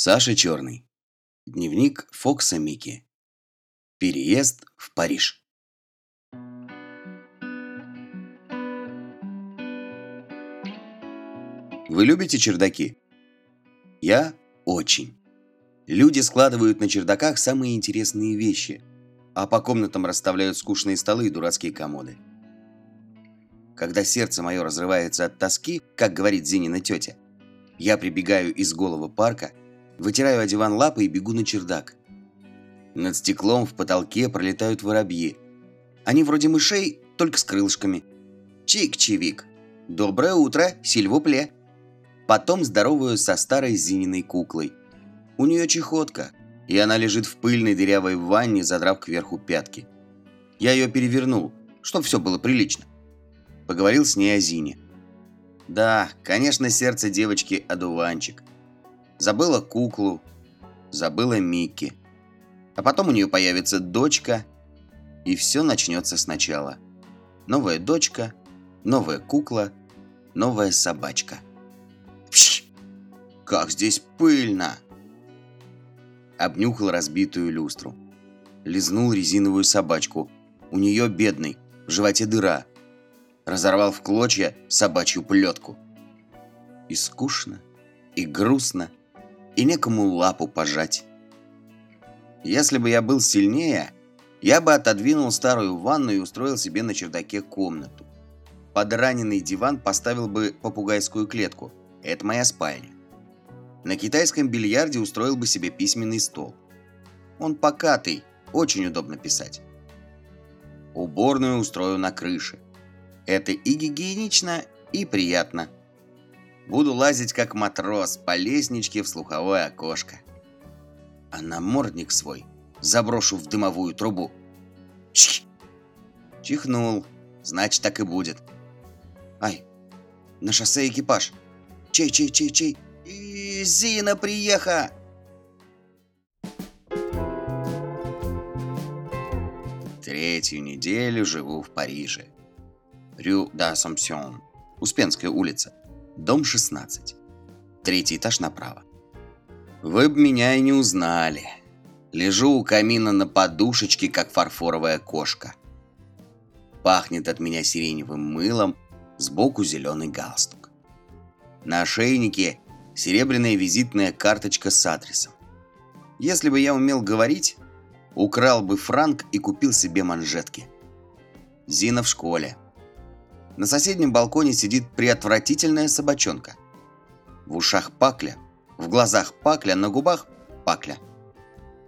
Саша Черный. Дневник Фокса Мики. Переезд в Париж. Вы любите чердаки? Я очень. Люди складывают на чердаках самые интересные вещи, а по комнатам расставляют скучные столы и дурацкие комоды. Когда сердце мое разрывается от тоски, как говорит Зинина тетя, я прибегаю из голого парка, вытираю о диван лапы и бегу на чердак. Над стеклом в потолке пролетают воробьи. Они вроде мышей, только с крылышками. Чик-чивик. Доброе утро, сильвупле. Потом здороваюсь со старой Зининой куклой. У нее чехотка, и она лежит в пыльной дырявой ванне, задрав кверху пятки. Я ее перевернул, чтобы все было прилично. Поговорил с ней о Зине. Да, конечно, сердце девочки одуванчик. Забыла куклу, забыла Микки. А потом у нее появится дочка, и все начнется сначала. Новая дочка, новая кукла, новая собачка. Пш! Как здесь пыльно! Обнюхал разбитую люстру. Лизнул резиновую собачку. У нее бедный, в животе дыра – разорвал в клочья собачью плетку. И скучно, и грустно, и некому лапу пожать. Если бы я был сильнее, я бы отодвинул старую ванну и устроил себе на чердаке комнату. Под раненый диван поставил бы попугайскую клетку. Это моя спальня. На китайском бильярде устроил бы себе письменный стол. Он покатый, очень удобно писать. Уборную устрою на крыше. Это и гигиенично, и приятно. Буду лазить как матрос по лестничке в слуховое окошко. А намордник свой заброшу в дымовую трубу. Чих! Чихнул. Значит, так и будет. Ай, на шоссе экипаж. Чей, чей, чей, чей? И Зина приеха! Третью неделю живу в Париже. Рю d'Assomption, Успенская улица, дом 16. Третий этаж направо. Вы б меня и не узнали. Лежу у камина на подушечке, как фарфоровая кошка. Пахнет от меня сиреневым мылом, сбоку зеленый галстук. На ошейнике серебряная визитная карточка с адресом. Если бы я умел говорить, украл бы франк и купил себе манжетки. Зина в школе. На соседнем балконе сидит приотвратительная собачонка. В ушах пакля, в глазах пакля, на губах пакля.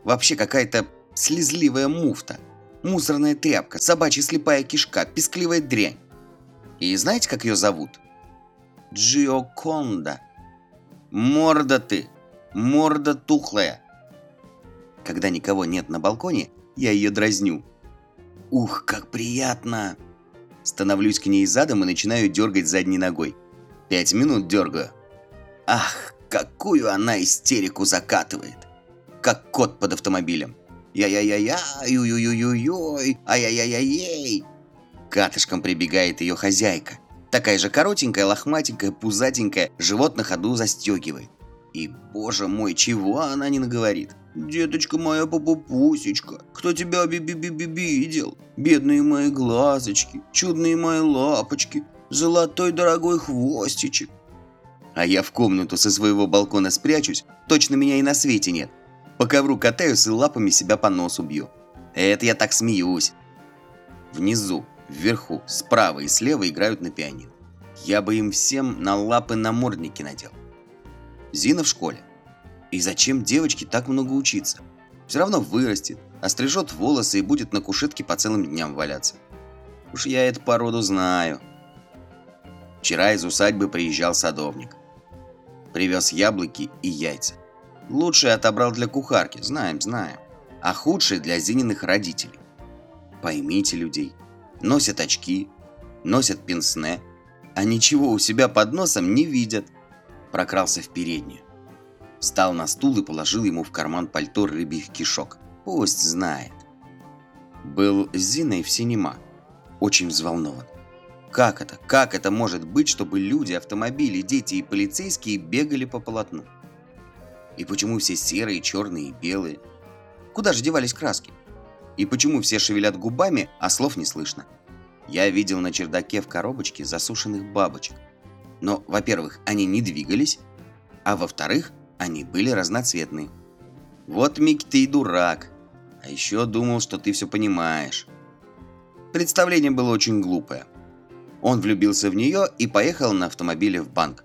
Вообще какая-то слезливая муфта, мусорная тряпка, собачья слепая кишка, пескливая дрянь. И знаете, как ее зовут? Джиоконда. Морда ты, морда тухлая. Когда никого нет на балконе, я ее дразню. Ух, как приятно! Становлюсь к ней задом и начинаю дергать задней ногой. Пять минут дергаю. Ах, какую она истерику закатывает. Как кот под автомобилем. Я-я-я-я, ю-ю-ю-ю-й, ай-яй-яй-яй. Катышком прибегает ее хозяйка. Такая же коротенькая, лохматенькая, пузатенькая, живот на ходу застегивает. И, боже мой, чего она не наговорит? «Деточка моя попупусечка, кто тебя би-би-би-би видел? Бедные мои глазочки, чудные мои лапочки, золотой дорогой хвостичек». А я в комнату со своего балкона спрячусь, точно меня и на свете нет. По ковру катаюсь и лапами себя по носу бью. Это я так смеюсь. Внизу, вверху, справа и слева играют на пианино. Я бы им всем на лапы намордники надел. Зина в школе. И зачем девочке так много учиться? Все равно вырастет, острижет волосы и будет на кушетке по целым дням валяться. Уж я эту породу знаю. Вчера из усадьбы приезжал садовник. Привез яблоки и яйца. Лучшие отобрал для кухарки, знаем, знаем. А худшие для Зининых родителей. Поймите людей. Носят очки, носят пенсне, а ничего у себя под носом не видят. Прокрался в переднюю. Встал на стул и положил ему в карман пальто рыбьих кишок. Пусть знает. Был с Зиной в синема. Очень взволнован. Как это? Как это может быть, чтобы люди, автомобили, дети и полицейские бегали по полотну? И почему все серые, черные и белые? Куда же девались краски? И почему все шевелят губами, а слов не слышно? Я видел на чердаке в коробочке засушенных бабочек. Но, во-первых, они не двигались, а во-вторых, они были разноцветные. Вот, Микки, ты и дурак. А еще думал, что ты все понимаешь. Представление было очень глупое. Он влюбился в нее и поехал на автомобиле в банк.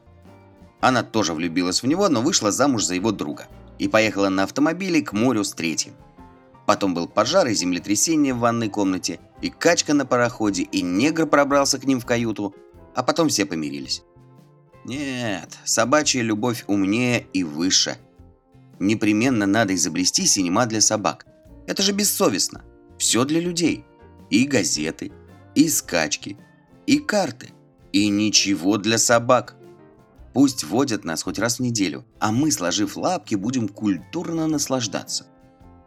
Она тоже влюбилась в него, но вышла замуж за его друга. И поехала на автомобиле к морю с третьим. Потом был пожар и землетрясение в ванной комнате, и качка на пароходе, и негр пробрался к ним в каюту, а потом все помирились. Нет, собачья любовь умнее и выше. Непременно надо изобрести синема для собак. Это же бессовестно. Все для людей. И газеты, и скачки, и карты, и ничего для собак. Пусть водят нас хоть раз в неделю, а мы, сложив лапки, будем культурно наслаждаться.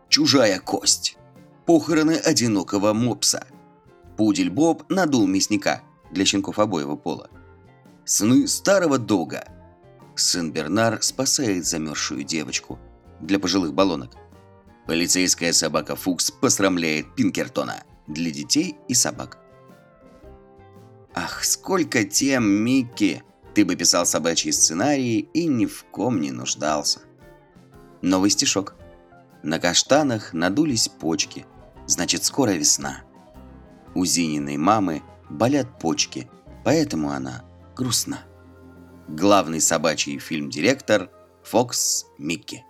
Чужая кость. Похороны одинокого мопса. Пудель Боб надул мясника для щенков обоего пола. Сны старого дога. Сын Бернар спасает замерзшую девочку для пожилых баллонок. Полицейская собака Фукс посрамляет Пинкертона для детей и собак. Ах, сколько тем, Микки! Ты бы писал собачьи сценарии и ни в ком не нуждался. Новый стишок. На каштанах надулись почки, значит скоро весна. У Зининой мамы болят почки, поэтому она грустна. Главный собачий фильм-директор Фокс Микки.